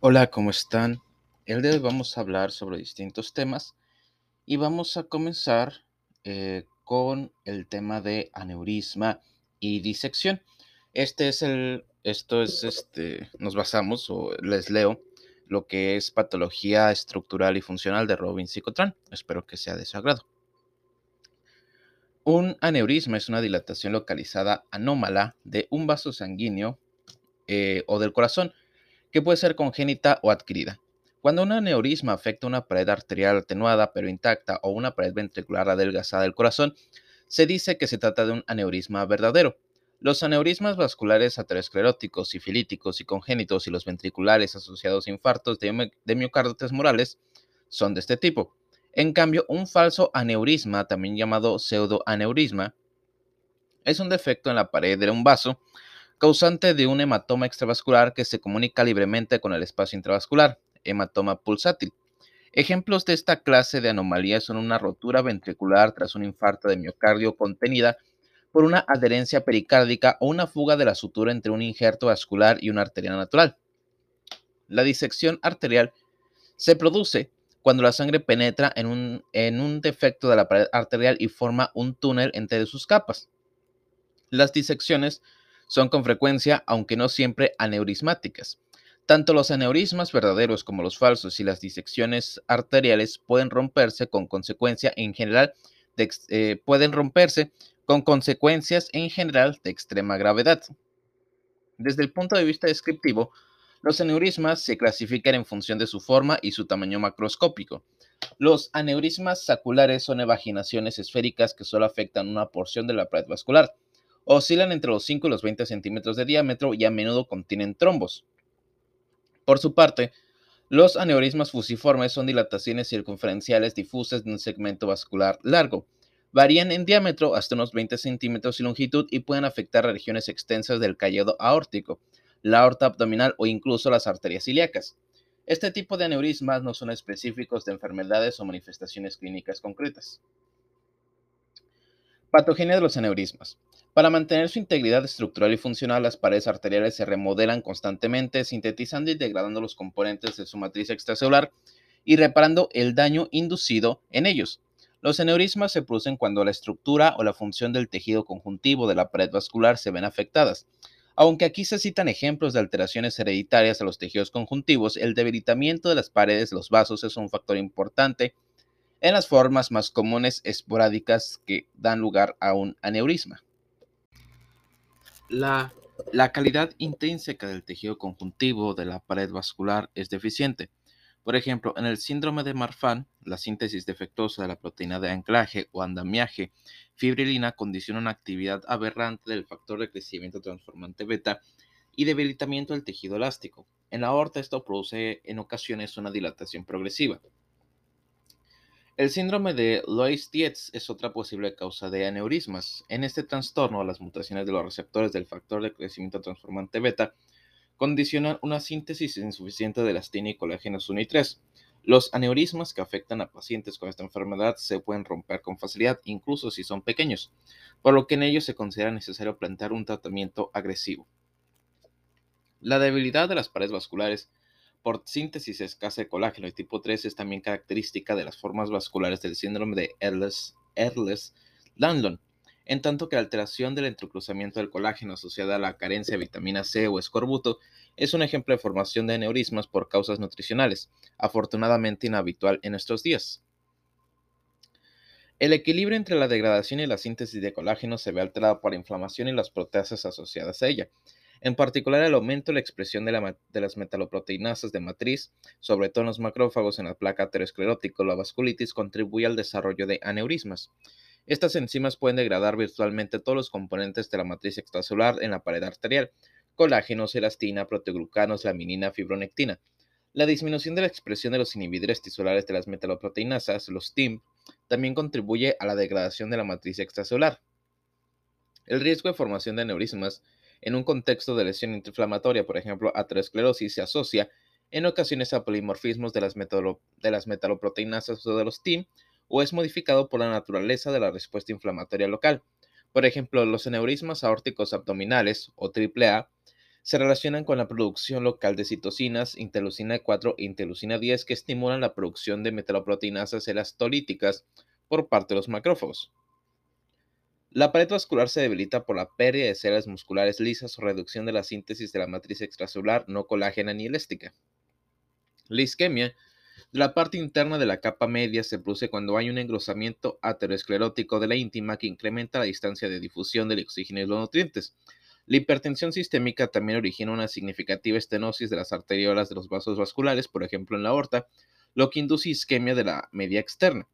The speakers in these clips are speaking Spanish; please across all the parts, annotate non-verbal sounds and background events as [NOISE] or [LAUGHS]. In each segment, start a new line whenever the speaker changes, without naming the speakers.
Hola, ¿cómo están? El día de hoy vamos a hablar sobre distintos temas y vamos a comenzar eh, con el tema de aneurisma y disección. Este es el, esto es este, nos basamos o les leo lo que es patología estructural y funcional de Robin Psicotran. Espero que sea de su agrado. Un aneurisma es una dilatación localizada anómala de un vaso sanguíneo eh, o del corazón que puede ser congénita o adquirida. Cuando un aneurisma afecta una pared arterial atenuada pero intacta o una pared ventricular adelgazada del corazón, se dice que se trata de un aneurisma verdadero. Los aneurismas vasculares ateroscleróticos, sifilíticos y congénitos y los ventriculares asociados a infartos de, miocardio morales son de este tipo. En cambio, un falso aneurisma, también llamado pseudoaneurisma, es un defecto en la pared de un vaso causante de un hematoma extravascular que se comunica libremente con el espacio intravascular, hematoma pulsátil. Ejemplos de esta clase de anomalías son una rotura ventricular tras un infarto de miocardio contenida por una adherencia pericárdica o una fuga de la sutura entre un injerto vascular y una arteria natural. La disección arterial se produce cuando la sangre penetra en un, en un defecto de la pared arterial y forma un túnel entre sus capas. Las disecciones son con frecuencia, aunque no siempre, aneurismáticas. Tanto los aneurismas verdaderos como los falsos y las disecciones arteriales pueden romperse con consecuencia en general eh, pueden romperse con consecuencias en general de extrema gravedad. Desde el punto de vista descriptivo, los aneurismas se clasifican en función de su forma y su tamaño macroscópico. Los aneurismas saculares son evaginaciones esféricas que solo afectan una porción de la pared vascular oscilan entre los 5 y los 20 centímetros de diámetro y a menudo contienen trombos. Por su parte, los aneurismas fusiformes son dilataciones circunferenciales difusas de un segmento vascular largo. Varían en diámetro hasta unos 20 centímetros y longitud y pueden afectar regiones extensas del callado aórtico, la aorta abdominal o incluso las arterias ilíacas. Este tipo de aneurismas no son específicos de enfermedades o manifestaciones clínicas concretas. Patogenia de los aneurismas. Para mantener su integridad estructural y funcional, las paredes arteriales se remodelan constantemente, sintetizando y degradando los componentes de su matriz extracelular y reparando el daño inducido en ellos. Los aneurismas se producen cuando la estructura o la función del tejido conjuntivo de la pared vascular se ven afectadas. Aunque aquí se citan ejemplos de alteraciones hereditarias a los tejidos conjuntivos, el debilitamiento de las paredes de los vasos es un factor importante en las formas más comunes esporádicas que dan lugar a un aneurisma. La, calidad intrínseca del tejido conjuntivo de la pared vascular es deficiente. Por ejemplo, en el síndrome de Marfan, la síntesis defectuosa de la proteína de anclaje o andamiaje fibrilina condiciona una actividad aberrante del factor de crecimiento transformante beta y debilitamiento del tejido elástico. En la aorta esto produce en ocasiones una dilatación progresiva. El síndrome de Loeys-Dietz es otra posible causa de aneurismas. En este trastorno, las mutaciones de los receptores del factor de crecimiento transformante beta condicionan una síntesis insuficiente de elastina y colágenos 1 y 3. Los aneurismas que afectan a pacientes con esta enfermedad se pueden romper con facilidad, incluso si son pequeños, por lo que en ellos se considera necesario plantear un tratamiento agresivo. La debilidad de las paredes vasculares por síntesis escasa de colágeno y tipo 3 es también característica de las formas vasculares del síndrome de Ehlers-Danlos, en tanto que la alteración del entrecruzamiento del colágeno asociada a la carencia de vitamina C o escorbuto es un ejemplo de formación de aneurismas por causas nutricionales, afortunadamente inhabitual en nuestros días. El equilibrio entre la degradación y la síntesis de colágeno se ve alterado por la inflamación y las proteasas asociadas a ella, en particular, el aumento de la expresión de, las metaloproteinasas de matriz, sobre todo en los macrófagos en la placa aterosclerótica o la vasculitis, contribuye al desarrollo de aneurismas. Estas enzimas pueden degradar virtualmente todos los componentes de la matriz extracelular en la pared arterial, colágenos, elastina, proteoglucanos, laminina, fibronectina. La disminución de la expresión de los inhibidores tisulares de las metaloproteinasas, los TIM, también contribuye a la degradación de la matriz extracelular. El riesgo de formación de aneurismas en un contexto de lesión inflamatoria, por ejemplo, aterosclerosis, se asocia en ocasiones a polimorfismos de las, metaloproteinasas o de los TIM o es modificado por la naturaleza de la respuesta inflamatoria local. Por ejemplo, los aneurismas aórticos abdominales o AAA se relacionan con la producción local de citocinas, interleucina 4 e interleucina 10 que estimulan la producción de metaloproteinasas elastolíticas por parte de los macrófagos. La pared vascular se debilita por la pérdida de células musculares lisas o reducción de la síntesis de la matriz extracelular no colágena ni elástica. La isquemia de la parte interna de la capa media se produce cuando hay un engrosamiento aterosclerótico de la íntima que incrementa la distancia de difusión del oxígeno y los nutrientes. La hipertensión sistémica también origina una significativa estenosis de las arteriolas de los vasos vasculares, por ejemplo en la aorta, lo que induce isquemia de la media externa.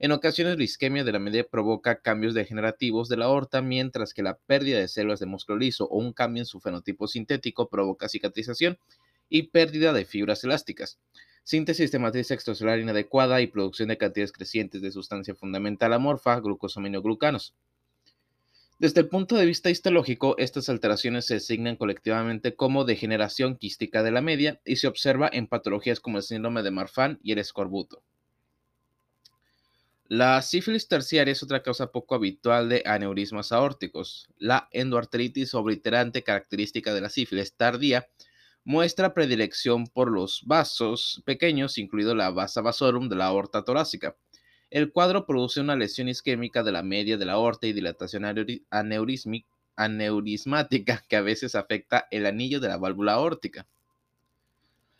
En ocasiones la isquemia de la media provoca cambios degenerativos de la aorta, mientras que la pérdida de células de músculo liso o un cambio en su fenotipo sintético provoca cicatrización y pérdida de fibras elásticas. Síntesis de matriz extracelular inadecuada y producción de cantidades crecientes de sustancia fundamental amorfa, glucosaminoglucanos. Desde el punto de vista histológico, estas alteraciones se designan colectivamente como degeneración quística de la media y se observa en patologías como el síndrome de Marfan y el escorbuto. La sífilis terciaria es otra causa poco habitual de aneurismas aórticos. La endoarteritis obliterante característica de la sífilis tardía muestra predilección por los vasos pequeños, incluido la vasa vasorum de la aorta torácica. El cuadro produce una lesión isquémica de la media de la aorta y dilatación aneurismática que a veces afecta el anillo de la válvula aórtica.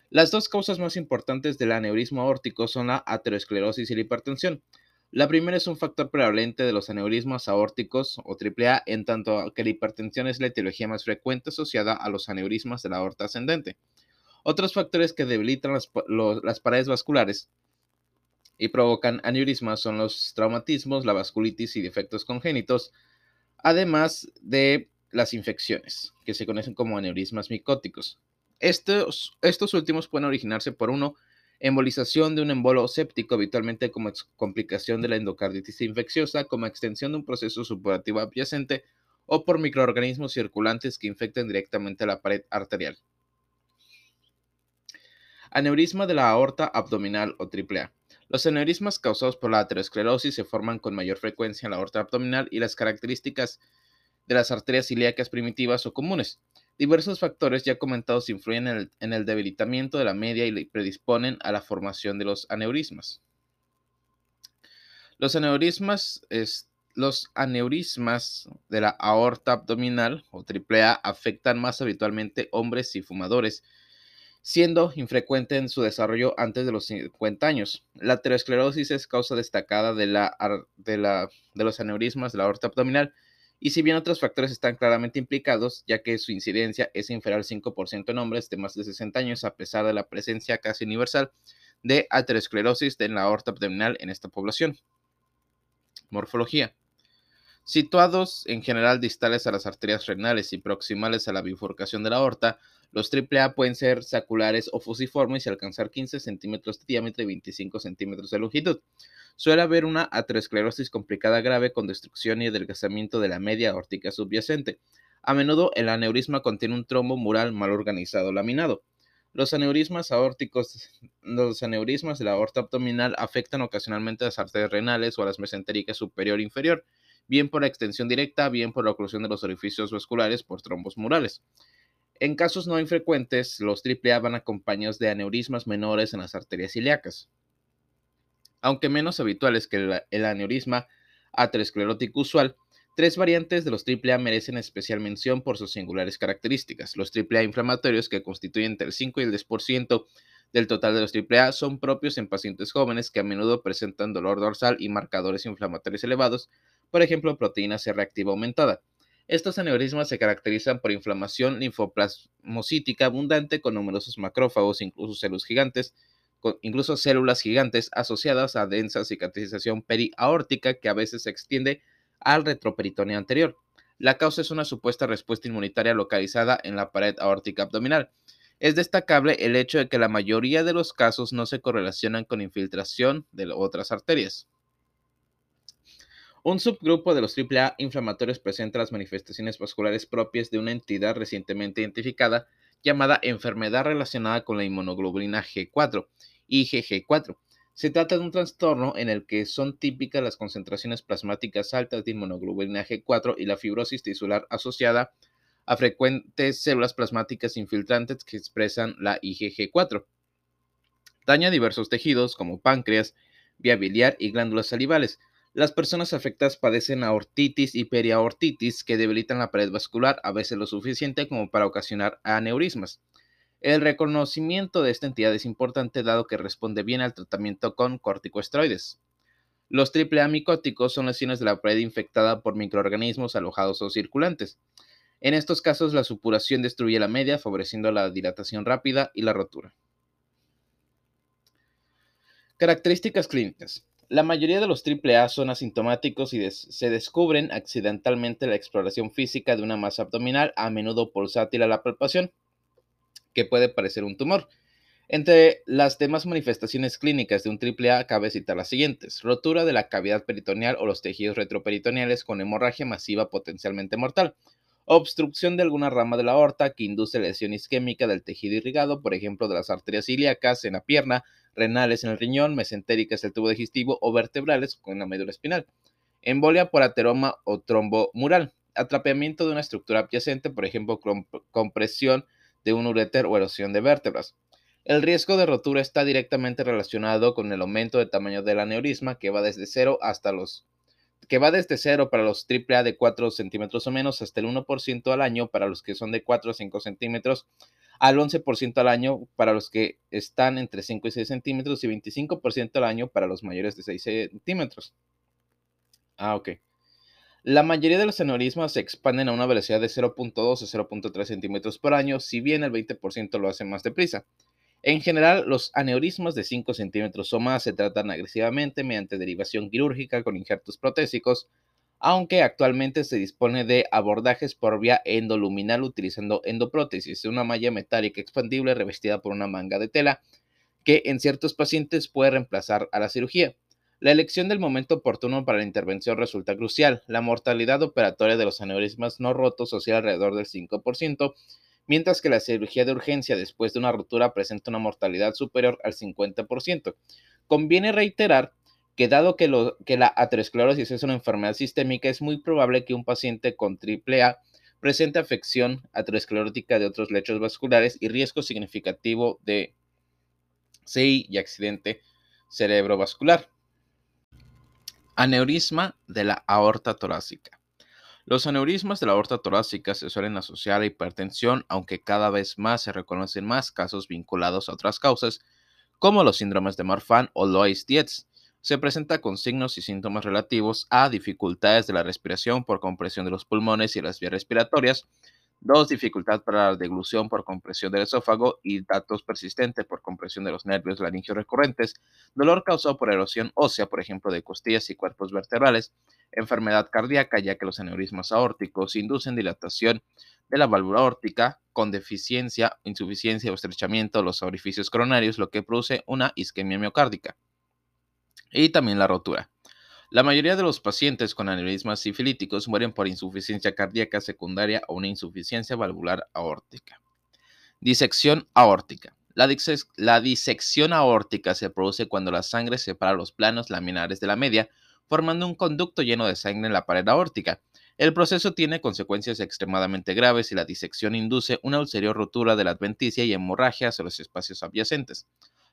Las dos causas más importantes del aneurisma aórtico son la aterosclerosis y la hipertensión. La primera es un factor prevalente de los aneurismas aórticos o AAA, en tanto que la hipertensión es la etiología más frecuente asociada a los aneurismas de la aorta ascendente. Otros factores que debilitan las, paredes vasculares y provocan aneurismas son los traumatismos, la vasculitis y defectos congénitos, además de las infecciones, que se conocen como aneurismas micóticos. Estos últimos pueden originarse por uno, embolización de un embolo séptico, habitualmente como complicación de la endocarditis infecciosa, como extensión de un proceso supurativo adyacente, o por microorganismos circulantes que infecten directamente la pared arterial. Aneurisma de la aorta abdominal o AAA. Los aneurismas causados por la aterosclerosis se forman con mayor frecuencia en la aorta abdominal y las características de las arterias ilíacas primitivas o comunes. Diversos factores ya comentados influyen en el, debilitamiento de la media y predisponen a la formación de los aneurismas. Los aneurismas, los aneurismas de la aorta abdominal o AAA afectan más habitualmente hombres y fumadores, siendo infrecuente en su desarrollo antes de los 50 años. La aterosclerosis es causa destacada de, la, de, la, de los aneurismas de la aorta abdominal, y si bien otros factores están claramente implicados, ya que su incidencia es inferior al 5% en hombres de más de 60 años, a pesar de la presencia casi universal de aterosclerosis en la aorta abdominal en esta población. Morfología. Situados en general distales a las arterias renales y proximales a la bifurcación de la aorta, los AAA pueden ser saculares o fusiformes y alcanzar 15 centímetros de diámetro y 25 centímetros de longitud. Suele haber una aterosclerosis complicada grave con destrucción y adelgazamiento de la media aórtica subyacente. A menudo el aneurisma contiene un trombo mural mal organizado laminado. Los aneurismas aórticos, los aneurismas de la aorta abdominal afectan ocasionalmente a las arterias renales o a las mesentéricas superior e inferior, bien por la extensión directa, bien por la oclusión de los orificios vasculares por trombos murales. En casos no infrecuentes, los AAA van acompañados de aneurismas menores en las arterias ilíacas. Aunque menos habituales que el, aneurisma aterosclerótico usual, tres variantes de los AAA merecen especial mención por sus singulares características. Los AAA inflamatorios, que constituyen entre el 5 y el 10% del total de los AAA, son propios en pacientes jóvenes que a menudo presentan dolor dorsal y marcadores inflamatorios elevados, por ejemplo, proteína C reactiva aumentada. Estos aneurismas se caracterizan por inflamación linfoplasmocítica abundante con numerosos macrófagos, incluso células gigantes, incluso células gigantes asociadas a densa cicatrización periaórtica que a veces se extiende al retroperitoneo anterior. La causa es una supuesta respuesta inmunitaria localizada en la pared aórtica abdominal. Es destacable el hecho de que la mayoría de los casos no se correlacionan con infiltración de otras arterias. Un subgrupo de los AAA inflamatorios presenta las manifestaciones vasculares propias de una entidad recientemente identificada llamada enfermedad relacionada con la inmunoglobulina G4, IgG4. Se trata de un trastorno en el que son típicas las concentraciones plasmáticas altas de inmunoglobulina G4 y la fibrosis tisular asociada a frecuentes células plasmáticas infiltrantes que expresan la IgG4. Daña diversos tejidos como páncreas, vía biliar y glándulas salivales. Las personas afectadas padecen aortitis y periaortitis que debilitan la pared vascular a veces lo suficiente como para ocasionar aneurismas. El reconocimiento de esta entidad es importante dado que responde bien al tratamiento con corticosteroides. Los triple micóticos son lesiones de la pared infectada por microorganismos alojados o circulantes. En estos casos, la supuración destruye la media, favoreciendo la dilatación rápida y la rotura. Características clínicas. La mayoría de los AAA son asintomáticos y se descubren accidentalmente la exploración física de una masa abdominal, a menudo pulsátil a la palpación que puede parecer un tumor. Entre las demás manifestaciones clínicas de un AAA cabe citar las siguientes: rotura de la cavidad peritoneal o los tejidos retroperitoneales con hemorragia masiva potencialmente mortal, obstrucción de alguna rama de la aorta que induce lesión isquémica del tejido irrigado, por ejemplo, de las arterias ilíacas en la pierna, renales en el riñón, mesentéricas el tubo digestivo o vertebrales con la médula espinal, embolia por ateroma o trombo mural, atrapamiento de una estructura adyacente, por ejemplo, compresión de un uréter o erosión de vértebras. El riesgo de rotura está directamente relacionado con el aumento de tamaño del aneurisma que va desde 0 hasta los que va desde 0 para los AAA de 4 centímetros o menos hasta el 1% al año para los que son de 4 a 5 centímetros, al 11% al año para los que están entre 5 y 6 centímetros y 25% al año para los mayores de 6 centímetros. Ah, ok. La mayoría de los aneurismas se expanden a una velocidad de 0.2 a 0.3 centímetros por año, si bien el 20% lo hace más deprisa. En general, los aneurismas de 5 centímetros o más se tratan agresivamente mediante derivación quirúrgica con injertos protésicos, aunque actualmente se dispone de abordajes por vía endoluminal utilizando endoprótesis, una malla metálica expandible revestida por una manga de tela, que en ciertos pacientes puede reemplazar a la cirugía. La elección del momento oportuno para la intervención resulta crucial. La mortalidad operatoria de los aneurismas no rotos oscila alrededor del 5%, mientras que la cirugía de urgencia después de una rotura presenta una mortalidad superior al 50%. Conviene reiterar que dado que, la aterosclerosis es una enfermedad sistémica, es muy probable que un paciente con AAA presente afección aterosclerótica de otros lechos vasculares y riesgo significativo de CI y accidente cerebrovascular. Aneurisma de la aorta torácica. Los aneurismas de la aorta torácica se suelen asociar a hipertensión, aunque cada vez más se reconocen más casos vinculados a otras causas, como los síndromes de Marfan o Loeys-Dietz. Se presenta con signos y síntomas relativos a dificultades de la respiración por compresión de los pulmones y las vías respiratorias, Dos, dificultad para la deglución por compresión del esófago y datos persistentes por compresión de los nervios laringeos recurrentes, dolor causado por erosión ósea, por ejemplo, de costillas y cuerpos vertebrales, enfermedad cardíaca, ya que los aneurismas aórticos inducen dilatación de la válvula aórtica con deficiencia, insuficiencia o estrechamiento de los orificios coronarios, lo que produce una isquemia miocárdica. Y también la rotura. La mayoría de los pacientes con aneurismas sifilíticos mueren por insuficiencia cardíaca secundaria o una insuficiencia valvular aórtica. Disección aórtica. La, la, disección aórtica se produce cuando la sangre separa los planos laminares de la media, formando un conducto lleno de sangre en la pared aórtica. El proceso tiene consecuencias extremadamente graves y la disección induce una ulterior rotura de la adventicia y hemorragia hacia los espacios adyacentes.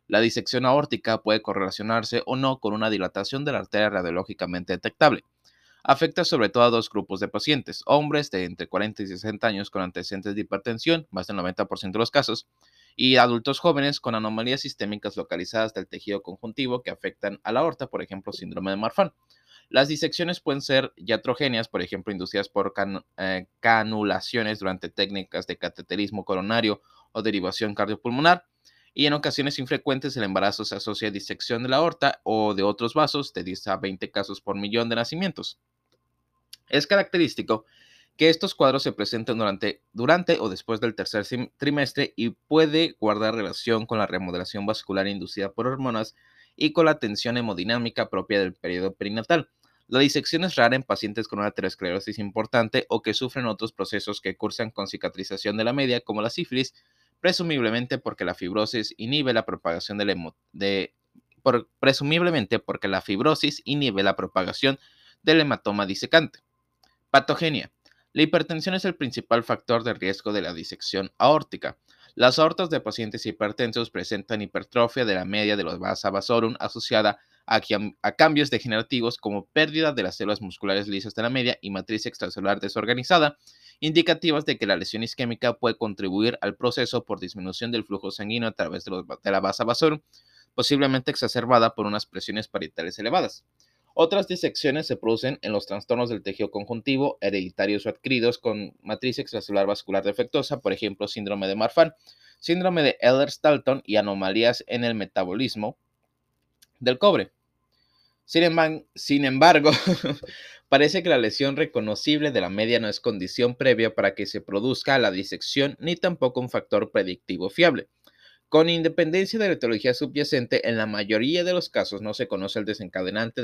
La disección aórtica puede correlacionarse o no con una dilatación de la arteria radiológicamente detectable. Afecta sobre todo a dos grupos de pacientes, hombres de entre 40 y 60 años con antecedentes de hipertensión, más del 90% de los casos, y adultos jóvenes con anomalías sistémicas localizadas del tejido conjuntivo que afectan a la aorta, por ejemplo, síndrome de Marfan. Las disecciones pueden ser iatrogéneas, por ejemplo, inducidas por eh, canulaciones durante técnicas de cateterismo coronario o derivación cardiopulmonar, y en ocasiones infrecuentes el embarazo se asocia a disección de la aorta o de otros vasos de 10 a 20 casos por millón de nacimientos. Es característico que estos cuadros se presenten durante, o después del tercer trimestre y puede guardar relación con la remodelación vascular inducida por hormonas y con la tensión hemodinámica propia del periodo perinatal. La disección es rara en pacientes con una aterosclerosis importante o que sufren otros procesos que cursan con cicatrización de la media, como la sífilis, presumiblemente porque la fibrosis inhibe la propagación del de, presumiblemente porque la fibrosis inhibe la propagación del hematoma disecante. Patogenia. La hipertensión es el principal factor de riesgo de la disección aórtica. Las aortas de pacientes hipertensos presentan hipertrofia de la media de los vasa vasorum asociada a, cambios degenerativos como pérdida de las células musculares lisas de la media y matriz extracelular desorganizada, indicativas de que la lesión isquémica puede contribuir al proceso por disminución del flujo sanguíneo a través de, de la vasa vasorum, posiblemente exacerbada por unas presiones parietales elevadas. Otras disecciones se producen en los trastornos del tejido conjuntivo, hereditarios o adquiridos con matriz extracelular vascular defectuosa, por ejemplo, síndrome de Marfan, síndrome de Ehlers-Dalton y anomalías en el metabolismo del cobre. Sin embargo, [LAUGHS] parece que la lesión reconocible de la media no es condición previa para que se produzca la disección ni tampoco un factor predictivo fiable. Con independencia de la etiología subyacente, en la mayoría de los casos no se conoce el desencadenante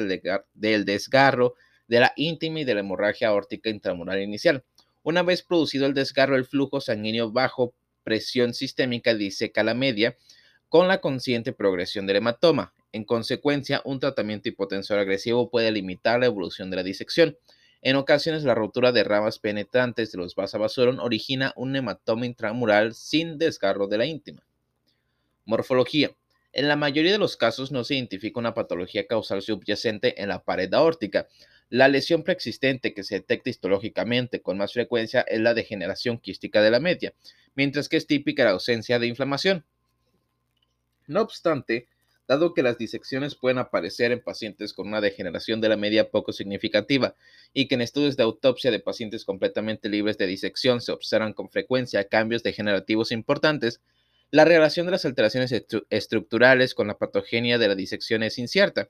del desgarro de la íntima y de la hemorragia aórtica intramural inicial. Una vez producido el desgarro, el flujo sanguíneo bajo presión sistémica diseca la media con la consciente progresión del hematoma. En consecuencia, un tratamiento hipotensor agresivo puede limitar la evolución de la disección. En ocasiones, la rotura de ramas penetrantes de los vasa origina un hematoma intramural sin desgarro de la íntima. Morfología. En la mayoría de los casos no se identifica una patología causal subyacente en la pared aórtica. La lesión preexistente que se detecta histológicamente con más frecuencia es la degeneración quística de la media, mientras que es típica la ausencia de inflamación. No obstante, dado que las disecciones pueden aparecer en pacientes con una degeneración de la media poco significativa y que en estudios de autopsia de pacientes completamente libres de disección se observan con frecuencia cambios degenerativos importantes, la relación de las alteraciones estructurales con la patogenia de la disección es incierta.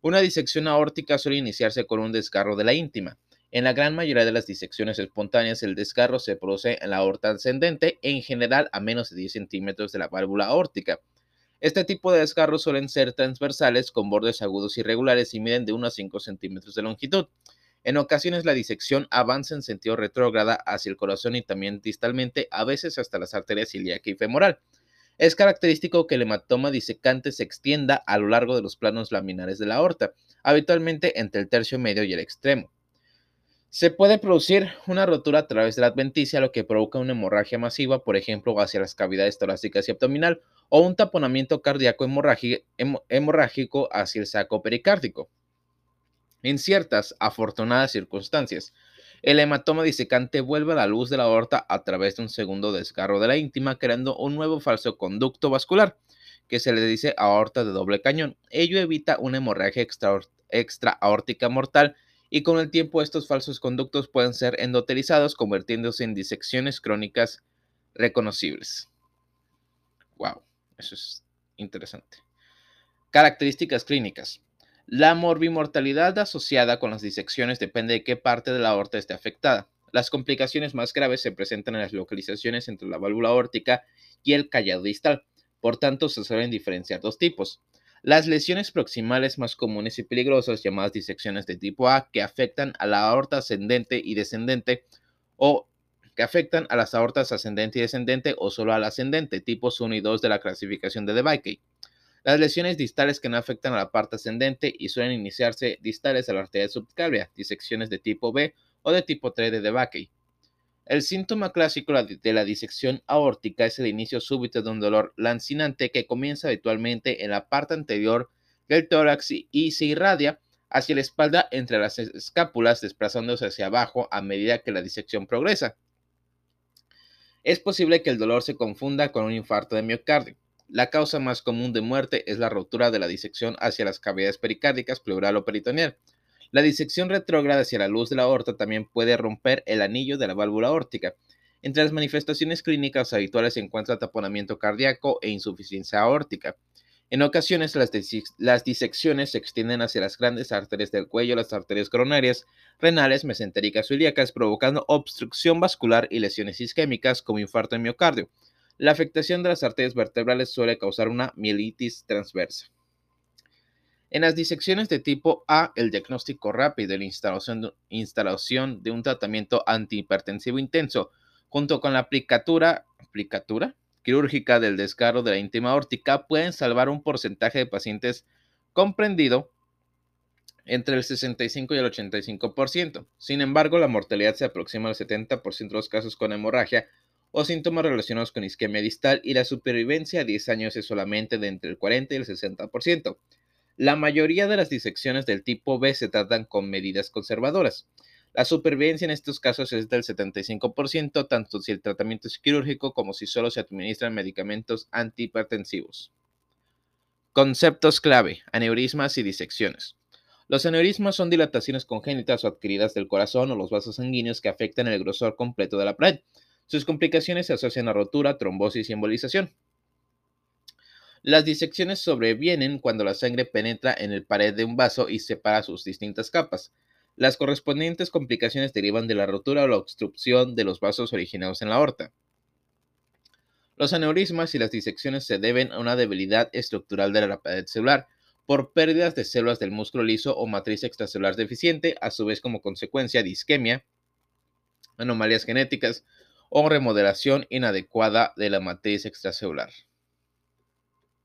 Una disección aórtica suele iniciarse con un desgarro de la íntima. En la gran mayoría de las disecciones espontáneas, el desgarro se produce en la aorta ascendente, en general a menos de 10 centímetros de la válvula aórtica. Este tipo de desgarros suelen ser transversales con bordes agudos irregulares y miden de 1 a 5 centímetros de longitud. En ocasiones la disección avanza en sentido retrógrada hacia el corazón y también distalmente, a veces hasta las arterias ilíaca y femoral. Es característico que el hematoma disecante se extienda a lo largo de los planos laminares de la aorta, habitualmente entre el tercio medio y el extremo. Se puede producir una rotura a través de la adventicia, lo que provoca una hemorragia masiva, por ejemplo, hacia las cavidades torácicas y abdominal, o un taponamiento cardíaco hemorrágico hacia el saco pericárdico. En ciertas afortunadas circunstancias, el hematoma disecante vuelve a la luz de la aorta a través de un segundo desgarro de la íntima, creando un nuevo falso conducto vascular, que se le dice aorta de doble cañón. Ello evita una hemorragia extra, mortal y con el tiempo estos falsos conductos pueden ser endotelizados, convirtiéndose en disecciones crónicas reconocibles. Wow, eso es interesante. Características clínicas. La morbimortalidad asociada con las disecciones depende de qué parte de la aorta esté afectada. Las complicaciones más graves se presentan en las localizaciones entre la válvula aórtica y el callado distal. Por tanto, se suelen diferenciar dos tipos. Las lesiones proximales más comunes y peligrosas, llamadas disecciones de tipo A, que afectan a la aorta ascendente y descendente, o que afectan a las aortas ascendente y descendente o solo al ascendente, tipos 1 y 2 de la clasificación de DeBakey. Las lesiones distales que no afectan a la parte ascendente y suelen iniciarse distales a la arteria subclavia, disecciones de tipo B o de tipo 3 de DeBakey. El síntoma clásico de la disección aórtica es el inicio súbito de un dolor lancinante que comienza habitualmente en la parte anterior del tórax y se irradia hacia la espalda entre las escápulas, desplazándose hacia abajo a medida que la disección progresa. Es posible que el dolor se confunda con un infarto de miocardio. La causa más común de muerte es la rotura de la disección hacia las cavidades pericárdicas, pleural o peritoneal. La disección retrógrada hacia la luz de la aorta también puede romper el anillo de la válvula aórtica. Entre las manifestaciones clínicas habituales se encuentra taponamiento cardíaco e insuficiencia aórtica. En ocasiones las, disecciones se extienden hacia las grandes arterias del cuello, las arterias coronarias, renales, mesentéricas o ilíacas, provocando obstrucción vascular y lesiones isquémicas como infarto de miocardio. La afectación de las arterias vertebrales suele causar una mielitis transversa. En las disecciones de tipo A, el diagnóstico rápido y la instalación de, un tratamiento antihipertensivo intenso, junto con la aplicatura, quirúrgica del desgarro de la íntima aórtica, pueden salvar un porcentaje de pacientes comprendido entre el 65 y el 85%. Sin embargo, la mortalidad se aproxima al 70% de los casos con hemorragia o síntomas relacionados con isquemia distal y la supervivencia a 10 años es solamente de entre el 40 y el 60%. La mayoría de las disecciones del tipo B se tratan con medidas conservadoras. La supervivencia en estos casos es del 75%, tanto si el tratamiento es quirúrgico como si solo se administran medicamentos antihipertensivos. Conceptos clave, aneurismas y disecciones. Los aneurismas son dilataciones congénitas o adquiridas del corazón o los vasos sanguíneos que afectan el grosor completo de la pared. Sus complicaciones se asocian a rotura, trombosis y embolización. Las disecciones sobrevienen cuando la sangre penetra en el pared de un vaso y separa sus distintas capas. Las correspondientes complicaciones derivan de la rotura o la obstrucción de los vasos originados en la aorta. Los aneurismas y las disecciones se deben a una debilidad estructural de la pared celular, por pérdidas de células del músculo liso o matriz extracelular deficiente, a su vez como consecuencia de isquemia, anomalías genéticas o remodelación inadecuada de la matriz extracelular.